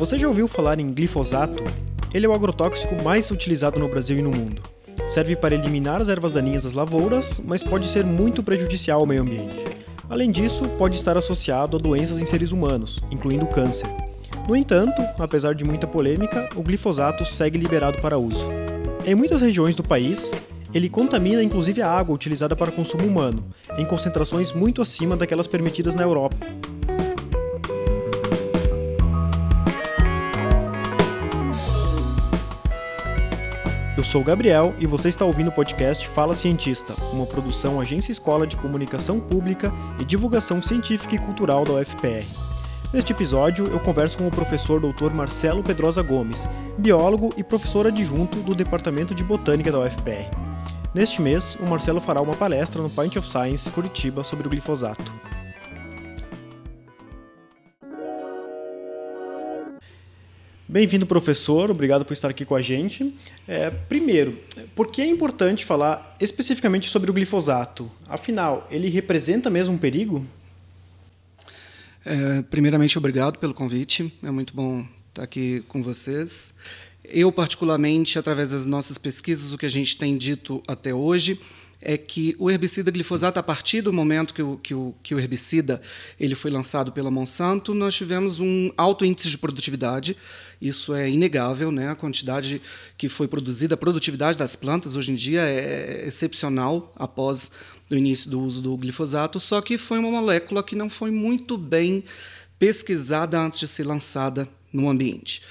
Você já ouviu falar em glifosato? Ele é o agrotóxico mais utilizado no Brasil e no mundo. Serve para eliminar as ervas daninhas das lavouras, mas pode ser muito prejudicial ao meio ambiente. Além disso, pode estar associado a doenças em seres humanos, incluindo câncer. No entanto, apesar de muita polêmica, o glifosato segue liberado para uso. Em muitas regiões do país, ele contamina inclusive a água utilizada para consumo humano, em concentrações muito acima daquelas permitidas na Europa. Eu sou o Gabriel e você está ouvindo o podcast Fala Cientista, uma produção Agência Escola de Comunicação Pública e Divulgação Científica e Cultural da UFPR. Neste episódio, eu converso com o professor Dr. Marcelo Pedrosa Gomes, biólogo e professor adjunto do Departamento de Botânica da UFPR. Neste mês, o Marcelo fará uma palestra no Pint of Science Curitiba sobre o glifosato. Bem-vindo, professor. Obrigado por estar aqui com a gente. É, primeiro, por que é importante falar especificamente sobre o glifosato? Afinal, ele representa mesmo um perigo? É, primeiramente, obrigado pelo convite. É muito bom estar aqui com vocês. Eu, particularmente, através das nossas pesquisas, o que a gente tem dito até hoje é que o herbicida glifosato, a partir do momento que o, que o, que o herbicida ele foi lançado pela Monsanto, nós tivemos um alto índice de produtividade. Isso é inegável, né? A quantidade que foi produzida, a produtividade das plantas hoje em dia é excepcional após o início do uso do glifosato, só que foi uma molécula que não foi muito bem pesquisada antes de ser lançada no ambiente.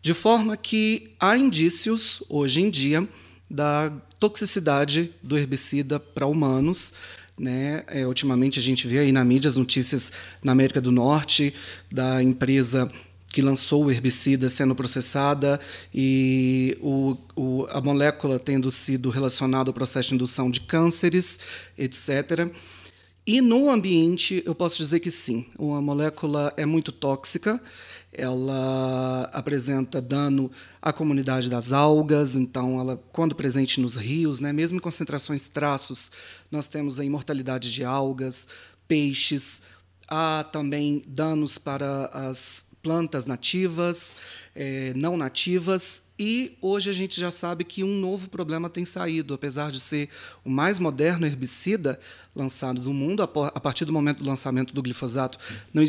De forma que há indícios, hoje em dia, da toxicidade do herbicida para humanos. Né? É, ultimamente a gente vê aí na mídia as notícias na América do Norte da empresa que lançou o herbicida sendo processada e o, o, a molécula tendo sido relacionada ao processo de indução de cânceres, etc. E no ambiente, eu posso dizer que sim, a molécula é muito tóxica, ela apresenta dano à comunidade das algas, então ela quando presente nos rios, né, mesmo em concentrações traços, nós temos a imortalidade de algas, peixes, há também danos para as plantas nativas, é, não nativas, e hoje a gente já sabe que um novo problema tem saído, apesar de ser o mais moderno herbicida lançado do mundo, a partir do momento do lançamento do glifosato, não,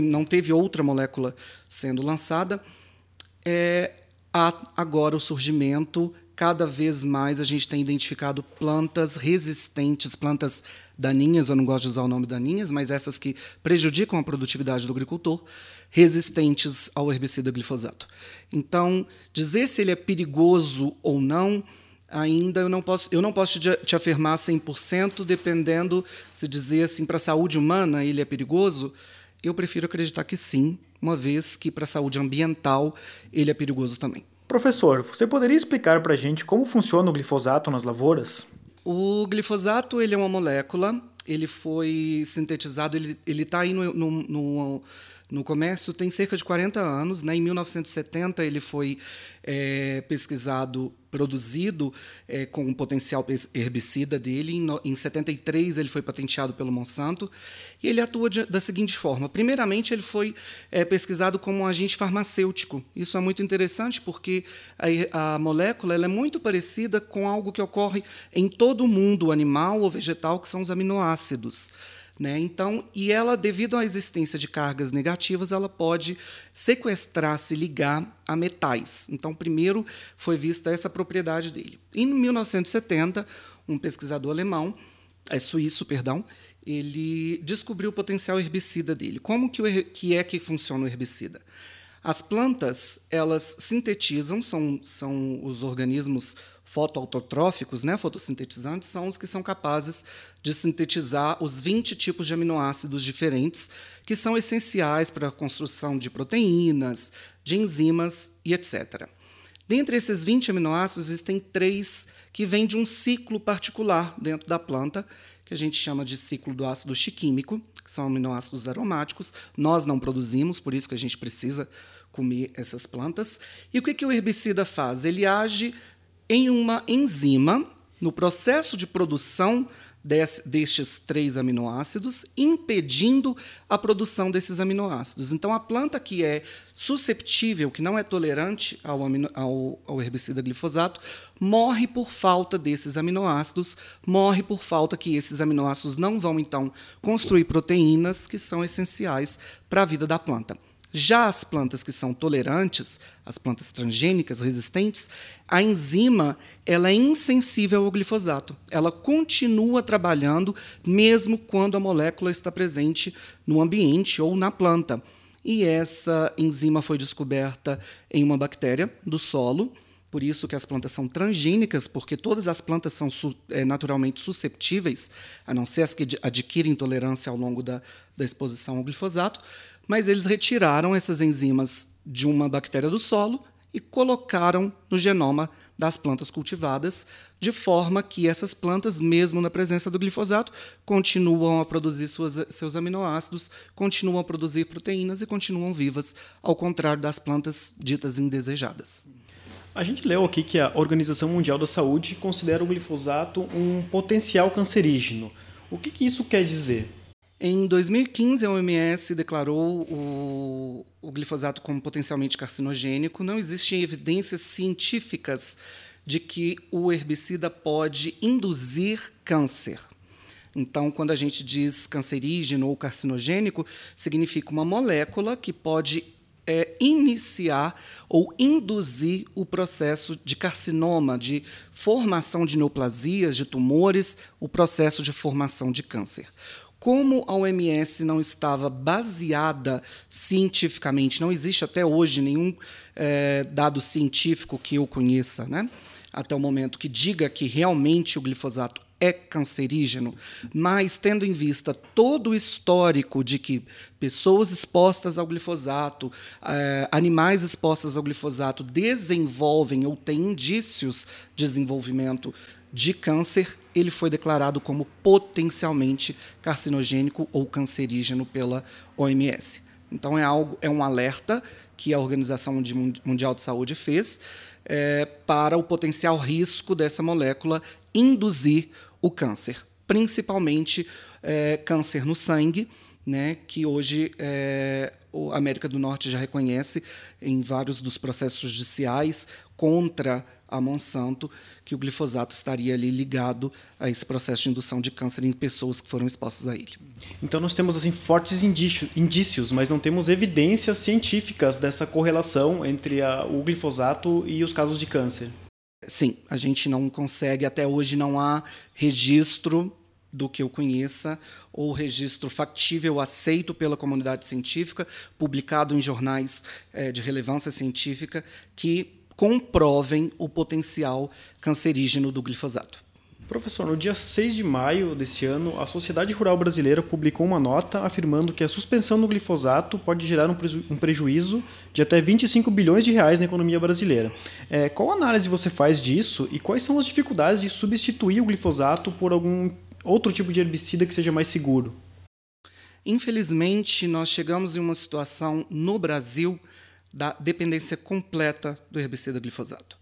não, teve outra molécula sendo lançada. É, há agora o surgimento, cada vez mais a gente tem identificado plantas resistentes, plantas daninhas, eu não gosto de usar o nome daninhas, mas essas que prejudicam a produtividade do agricultor, resistentes ao herbicida glifosato. Então, dizer se ele é perigoso ou não, ainda eu não posso, eu não posso te, te afirmar 100%, dependendo se dizer assim para a saúde humana ele é perigoso, eu prefiro acreditar que sim, uma vez que para a saúde ambiental ele é perigoso também. Professor, você poderia explicar para a gente como funciona o glifosato nas lavouras? O glifosato ele é uma molécula, ele foi sintetizado, ele está aí no, no, no no comércio tem cerca de 40 anos. Né? Em 1970, ele foi é, pesquisado, produzido é, com o potencial herbicida dele. Em, no, em 73, ele foi patenteado pelo Monsanto. E ele atua de, da seguinte forma: primeiramente, ele foi é, pesquisado como um agente farmacêutico. Isso é muito interessante porque a, a molécula é muito parecida com algo que ocorre em todo o mundo animal ou vegetal, que são os aminoácidos. Né? Então, e ela, devido à existência de cargas negativas, ela pode sequestrar, se ligar a metais. Então, primeiro foi vista essa propriedade dele. Em 1970, um pesquisador alemão, é suíço, perdão, ele descobriu o potencial herbicida dele. Como que, o, que é que funciona o herbicida? As plantas, elas sintetizam, são, são os organismos fotoautotróficos, né, fotossintetizantes, são os que são capazes de sintetizar os 20 tipos de aminoácidos diferentes que são essenciais para a construção de proteínas, de enzimas e etc. Dentre esses 20 aminoácidos, existem três que vêm de um ciclo particular dentro da planta, que a gente chama de ciclo do ácido chiquímico, que são aminoácidos aromáticos. Nós não produzimos, por isso que a gente precisa comer essas plantas. E o que, que o herbicida faz? Ele age em uma enzima no processo de produção destes três aminoácidos, impedindo a produção desses aminoácidos. Então, a planta que é susceptível, que não é tolerante ao, amino, ao, ao herbicida glifosato, morre por falta desses aminoácidos, morre por falta que esses aminoácidos não vão, então, construir proteínas que são essenciais para a vida da planta. Já as plantas que são tolerantes, as plantas transgênicas resistentes, a enzima ela é insensível ao glifosato. Ela continua trabalhando mesmo quando a molécula está presente no ambiente ou na planta. E essa enzima foi descoberta em uma bactéria do solo, por isso que as plantas são transgênicas, porque todas as plantas são é, naturalmente susceptíveis, a não ser as que adquirem intolerância ao longo da, da exposição ao glifosato mas eles retiraram essas enzimas de uma bactéria do solo e colocaram no genoma das plantas cultivadas, de forma que essas plantas, mesmo na presença do glifosato, continuam a produzir suas, seus aminoácidos, continuam a produzir proteínas e continuam vivas, ao contrário das plantas ditas indesejadas. A gente leu aqui que a Organização Mundial da Saúde considera o glifosato um potencial cancerígeno. O que, que isso quer dizer? Em 2015, a OMS declarou o, o, glifosato como potencialmente carcinogênico. Não existem evidências científicas de que o herbicida pode induzir câncer. Então, quando a gente diz cancerígeno ou carcinogênico, significa uma molécula que pode é, iniciar ou induzir o processo de carcinoma, de formação de neoplasias, de tumores, o processo de formação de câncer como a OMS não estava baseada cientificamente, não existe até hoje nenhum é, dado científico que eu conheça, né, até o momento, que diga que realmente o glifosato é cancerígeno, mas tendo em vista todo o histórico de que pessoas expostas ao glifosato, eh, animais expostos ao glifosato desenvolvem ou têm indícios de desenvolvimento de câncer, ele foi declarado como potencialmente carcinogênico ou cancerígeno pela OMS. Então é algo, é um alerta que a Organização Mundial de Saúde fez é, para o potencial risco dessa molécula induzir o câncer, principalmente é, câncer no sangue, né, que hoje é, a América do Norte já reconhece em vários dos processos judiciais contra a Monsanto que o glifosato estaria ali ligado a esse processo de indução de câncer em pessoas que foram expostas a ele. Então nós temos assim fortes indícios, mas não temos evidências científicas dessa correlação entre a, o glifosato e os casos de câncer. Sim, a gente não consegue até hoje não há registro do que eu conheça ou registro factível aceito pela comunidade científica, publicado em jornais é, de relevância científica, que comprovem o potencial cancerígeno do glifosato. Professor, no dia 6 de maio desse ano, a Sociedade Rural Brasileira publicou uma nota afirmando que a suspensão do glifosato pode gerar um, prejuízo de até 25 bilhões de reais na economia brasileira. É, qual análise você faz disso e quais são as dificuldades de substituir o glifosato por algum outro tipo de herbicida que seja mais seguro? Infelizmente, nós chegamos em uma situação no Brasil da dependência completa do herbicida glifosato.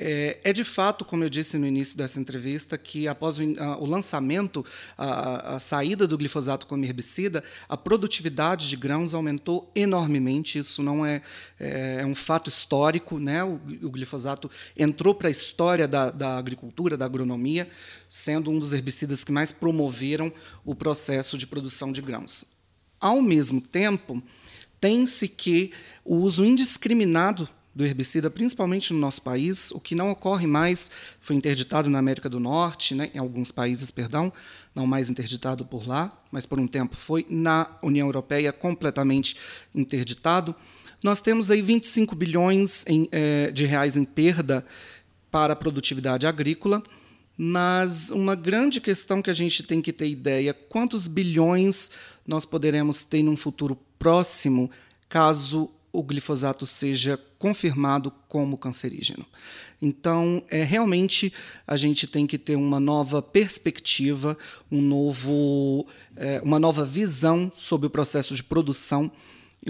É, é, de fato, como eu disse no início dessa entrevista, que após o, a, o lançamento, a, a, saída do glifosato como herbicida, a produtividade de grãos aumentou enormemente. Isso não é, é, é um fato histórico. Né? O, o glifosato entrou para a história da, da agricultura, da agronomia, sendo um dos herbicidas que mais promoveram o processo de produção de grãos. Ao mesmo tempo, tem-se que o uso indiscriminado do herbicida, principalmente no nosso país, o que não ocorre mais, foi interditado na América do Norte, né, em alguns países, perdão, não mais interditado por lá, mas por um tempo foi na União Europeia completamente interditado. Nós temos aí 25 bilhões em, eh, de reais em perda para a produtividade agrícola, mas uma grande questão que a gente tem que ter ideia: quantos bilhões nós poderemos ter num futuro próximo caso o glifosato seja confirmado como cancerígeno. Então, é realmente a gente tem que ter uma nova perspectiva, um novo, é, uma nova visão sobre o processo de produção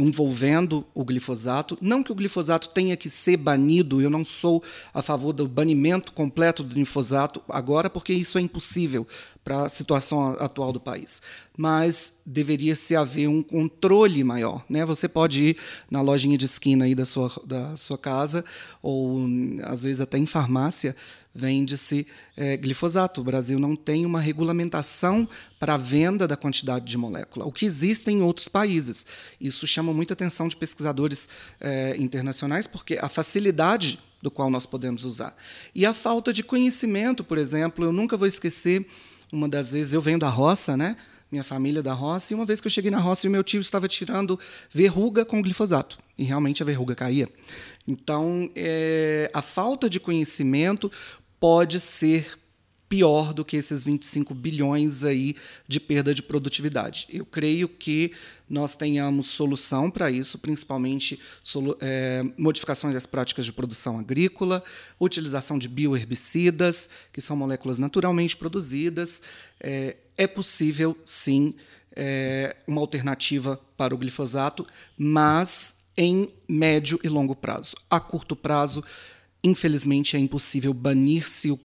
envolvendo o glifosato. Não que o glifosato tenha que ser banido, eu não sou a favor do banimento completo do glifosato agora, porque isso é impossível para a situação atual do país. Mas deveria se haver um controle maior. Né? Você pode ir na lojinha de esquina aí da sua, da sua casa, ou às vezes até em farmácia, vende-se é, glifosato. O Brasil não tem uma regulamentação para a venda da quantidade de molécula, o que existe em outros países. Isso chama muita atenção de pesquisadores é, internacionais, porque a facilidade do qual nós podemos usar. E a falta de conhecimento, por exemplo, eu nunca vou esquecer, uma das vezes eu venho da roça, né? minha família da roça, e uma vez que eu cheguei na roça, o meu tio estava tirando verruga com glifosato, e realmente a verruga caía. Então, é, a falta de conhecimento pode ser pior do que esses 25 bilhões aí de perda de produtividade. Eu creio que nós tenhamos solução para isso, principalmente é, modificações das práticas de produção agrícola, utilização de bioherbicidas, que são moléculas naturalmente produzidas. É, é possível, sim, é, uma alternativa para o glifosato, mas em médio e longo prazo. A curto prazo, infelizmente, é impossível banir-se o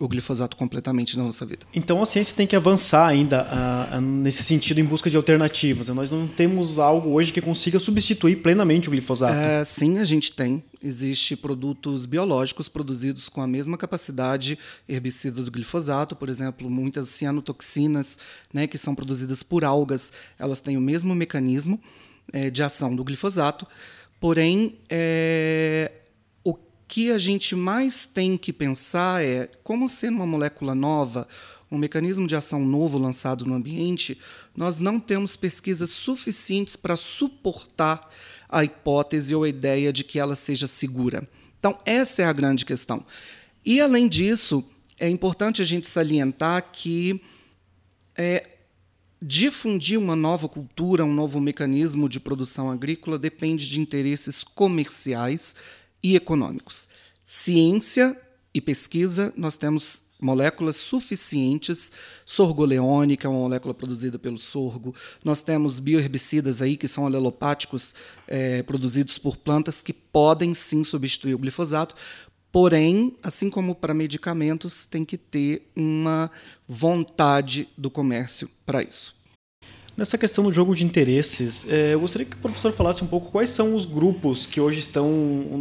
o glifosato completamente na nossa vida. Então a ciência tem que avançar ainda uh, nesse sentido em busca de alternativas. Nós não temos algo hoje que consiga substituir plenamente o glifosato. É, sim, a gente tem. Existem produtos biológicos produzidos com a mesma capacidade herbicida do glifosato, por exemplo, muitas cianotoxinas, né, que são produzidas por algas, elas têm o mesmo mecanismo é, de ação do glifosato, porém é, que a gente mais tem que pensar é como sendo uma molécula nova, um mecanismo de ação novo lançado no ambiente, nós não temos pesquisas suficientes para suportar a hipótese ou a ideia de que ela seja segura. Então, essa é a grande questão. E, além disso, é importante a gente salientar que é, difundir uma nova cultura, um novo mecanismo de produção agrícola depende de interesses comerciais e econômicos. Ciência e pesquisa, nós temos moléculas suficientes, sorgoleone, que é uma molécula produzida pelo sorgo, nós temos bioherbicidas aí, que são alelopáticos é, produzidos por plantas, que podem sim substituir o glifosato, porém, assim como para medicamentos, tem que ter uma vontade do comércio para isso. Nessa questão do jogo de interesses, é, eu gostaria que o professor falasse um pouco quais são os grupos que hoje estão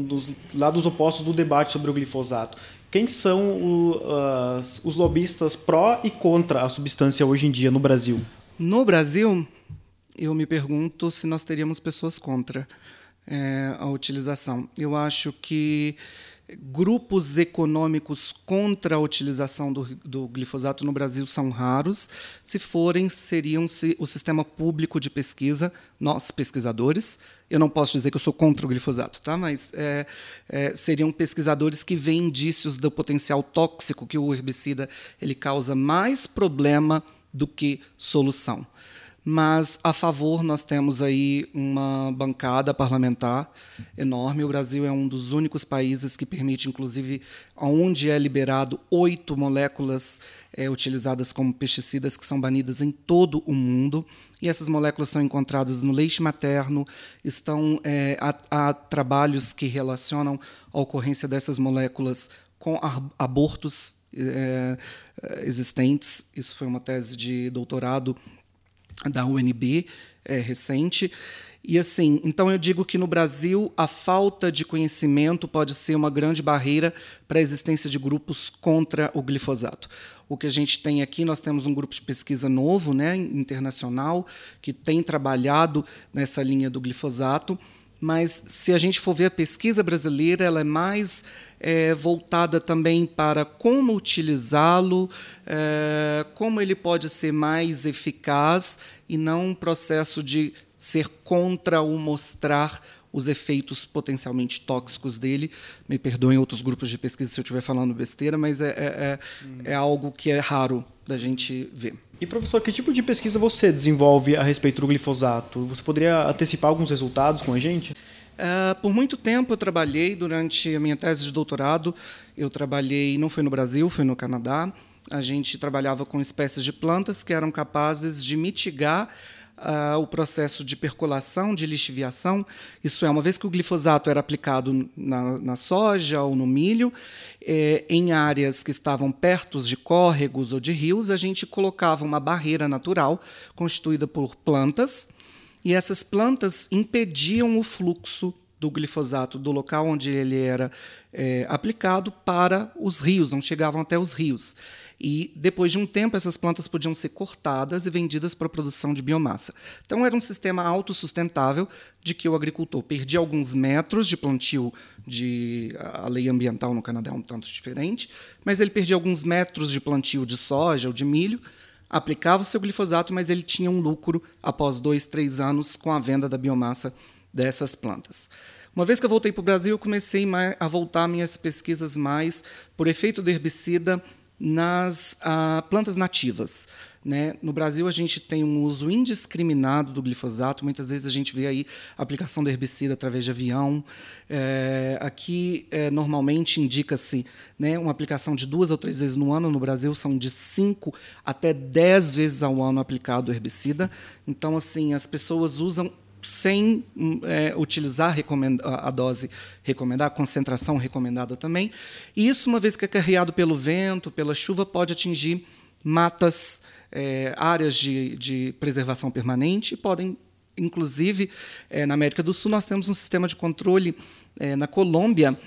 dos lados opostos do debate sobre o glifosato. Quem são o, as, os lobistas pró e contra a substância hoje em dia no Brasil? No Brasil, eu me pergunto se nós teríamos pessoas contra é, a utilização. Eu acho que grupos econômicos contra a utilização do, do, glifosato no Brasil são raros. Se forem, seriam -se o sistema público de pesquisa, nós pesquisadores. Eu não posso dizer que eu sou contra o glifosato, tá? mas é, é, seriam pesquisadores que veem indícios do potencial tóxico que o herbicida ele causa mais problema do que solução mas a favor nós temos aí uma bancada parlamentar enorme. O Brasil é um dos únicos países que permite, inclusive, onde é liberado oito moléculas é, utilizadas como pesticidas que são banidas em todo o mundo. E essas moléculas são encontradas no leite materno. Estão é, há, há trabalhos que relacionam a ocorrência dessas moléculas com abortos é, existentes. Isso foi uma tese de doutorado da UNB é, recente. E assim, então eu digo que no Brasil a falta de conhecimento pode ser uma grande barreira para a existência de grupos contra o glifosato. O que a gente tem aqui, nós temos um grupo de pesquisa novo, né, internacional, que tem trabalhado nessa linha do glifosato mas se a gente for ver a pesquisa brasileira, ela é mais é, voltada também para como utilizá-lo, é, como ele pode ser mais eficaz e não um processo de ser contra o mostrar os efeitos potencialmente tóxicos dele. Me perdoem outros grupos de pesquisa se eu estiver falando besteira, mas é, é, é, hum. é algo que é raro da gente ver. E professor, que tipo de pesquisa você desenvolve a respeito do glifosato? Você poderia antecipar alguns resultados com a gente? Uh, por muito tempo eu trabalhei durante a minha tese de doutorado. Eu trabalhei, não foi no Brasil, foi no Canadá. A gente trabalhava com espécies de plantas que eram capazes de mitigar uh, o processo de percolação, de lixiviação. Isso é, uma vez que o glifosato era aplicado na, na soja ou no milho, eh, em áreas que estavam perto de córregos ou de rios, a gente colocava uma barreira natural constituída por plantas, e essas plantas impediam o fluxo do glifosato do local onde ele era é, aplicado para os rios, não chegavam até os rios. E depois de um tempo, essas plantas podiam ser cortadas e vendidas para a produção de biomassa. Então, era um sistema autossustentável de que o agricultor perdia alguns metros de plantio de. A lei ambiental no Canadá é um tanto diferente, mas ele perdia alguns metros de plantio de soja ou de milho aplicava o seu glifosato, mas ele tinha um lucro após dois, três anos com a venda da biomassa dessas plantas. Uma vez que eu voltei para o Brasil, eu comecei a voltar minhas pesquisas mais por efeito do herbicida nas ah, plantas nativas. Né? No Brasil, a gente tem um uso indiscriminado do glifosato. Muitas vezes a gente vê aí aplicação do herbicida através de avião. É, aqui, é, normalmente, indica-se né, uma aplicação de duas ou três vezes no ano. No Brasil, são de cinco até dez vezes ao ano aplicado o herbicida. Então, assim, as pessoas usam sem é, utilizar a dose recomendada, a concentração recomendada também. E isso, uma vez que é carreado pelo vento, pela chuva, pode atingir matas, é, áreas de, de, preservação permanente, podem, inclusive, é, na América do Sul, nós temos um sistema de controle é, na Colômbia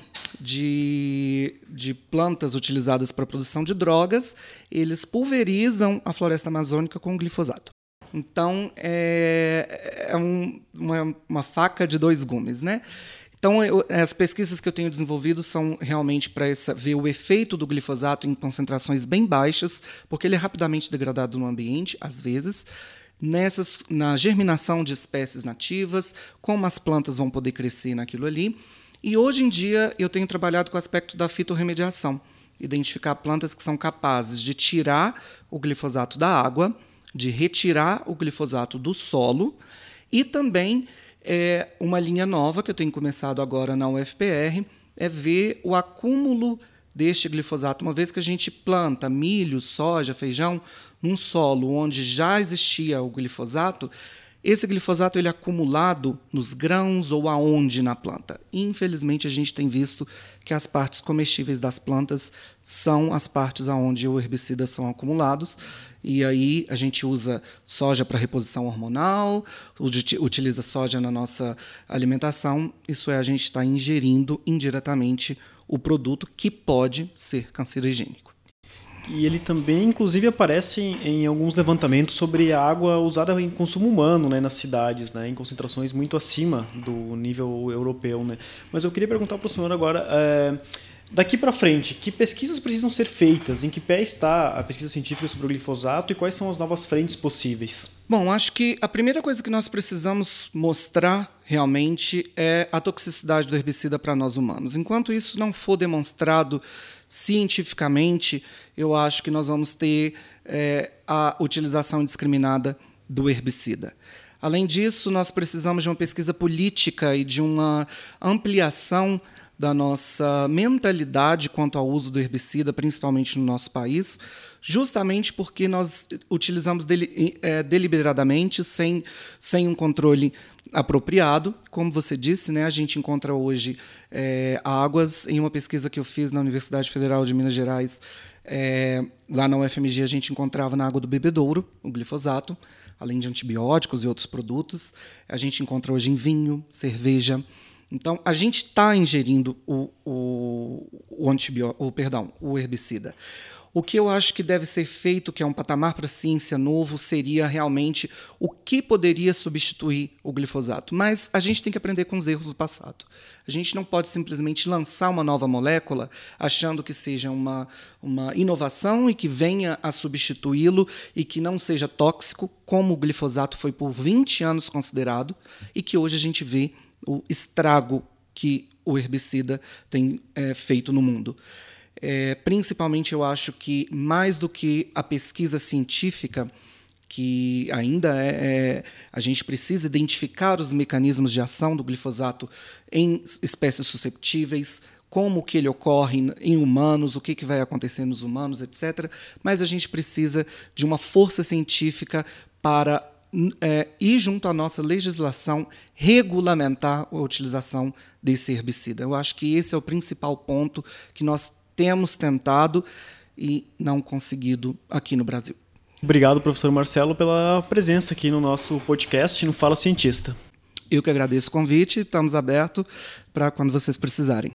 de, de plantas utilizadas para a produção de drogas, eles pulverizam a floresta amazônica com glifosato. Então, é, é um, uma, uma, faca de dois gumes. Né? Então, eu, as pesquisas que eu tenho desenvolvido são realmente para ver o efeito do glifosato em concentrações bem baixas, porque ele é rapidamente degradado no ambiente, às vezes, nessas, na germinação de espécies nativas, como as plantas vão poder crescer naquilo ali. E hoje em dia eu tenho trabalhado com o aspecto da fitorremediação, identificar plantas que são capazes de tirar o glifosato da água de retirar o glifosato do solo e também é, uma linha nova que eu tenho começado agora na UFPR é ver o acúmulo deste glifosato, uma vez que a gente planta milho, soja, feijão num solo onde já existia o glifosato, esse glifosato ele é acumulado nos grãos ou aonde na planta. Infelizmente, a gente tem visto que as partes comestíveis das plantas são as partes aonde os herbicidas são acumulados. E aí a gente usa soja para reposição hormonal, utiliza soja na nossa alimentação. Isso é, a gente está ingerindo indiretamente o produto que pode ser cancerogênico. E ele também, inclusive, aparece em, em, alguns levantamentos sobre a água usada em consumo humano né, nas cidades, né, em concentrações muito acima do nível europeu. Né. Mas eu queria perguntar para o senhor agora, é, daqui para frente, que pesquisas precisam ser feitas? Em que pé está a pesquisa científica sobre o glifosato e quais são as novas frentes possíveis? Bom, acho que a primeira coisa que nós precisamos mostrar realmente é a toxicidade do herbicida para nós humanos. Enquanto isso não for demonstrado cientificamente, eu acho que nós vamos ter é, a utilização indiscriminada do herbicida. Além disso, nós precisamos de uma pesquisa política e de uma ampliação da nossa mentalidade quanto ao uso do herbicida, principalmente no nosso país, justamente porque nós utilizamos deli é, deliberadamente, sem, sem um controle apropriado. Como você disse, né, a gente encontra hoje é, águas. Em uma pesquisa que eu fiz na Universidade Federal de Minas Gerais, é, lá na UFMG, a gente encontrava na água do bebedouro o glifosato, além de antibióticos e outros produtos. A gente encontra hoje em vinho, cerveja. Então, a gente está ingerindo o, o, o, o, perdão, o herbicida. O que eu acho que deve ser feito, que é um patamar para a ciência novo, seria realmente o que poderia substituir o glifosato. Mas a gente tem que aprender com os erros do passado. A gente não pode simplesmente lançar uma nova molécula achando que seja uma, uma inovação e que venha a substituí-lo e que não seja tóxico, como o glifosato foi por 20 anos considerado, e que hoje a gente vê o estrago que o herbicida tem é, feito no mundo. É, principalmente, eu acho que mais do que a pesquisa científica, que ainda é, é, a gente precisa identificar os mecanismos de ação do glifosato em espécies susceptíveis, como que ele ocorre em humanos, o que, que vai acontecer nos humanos, etc. Mas a gente precisa de uma força científica para é, ir junto à nossa legislação regulamentar a utilização desse herbicida. Eu acho que esse é o principal ponto que nós temos tentado e não conseguido aqui no Brasil. Obrigado, professor Marcelo, pela presença aqui no nosso podcast no Fala Cientista. Eu que agradeço o convite, estamos abertos para quando vocês precisarem.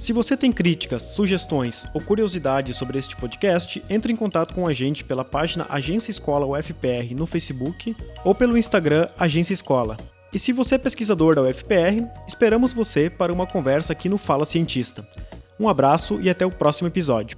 Se você tem críticas, sugestões ou curiosidades sobre este podcast, entre em contato com a gente pela página Agência Escola UFPR no Facebook ou pelo Instagram Agência Escola. E se você é pesquisador da UFPR, esperamos você para uma conversa aqui no Fala Cientista. Um abraço e até o próximo episódio.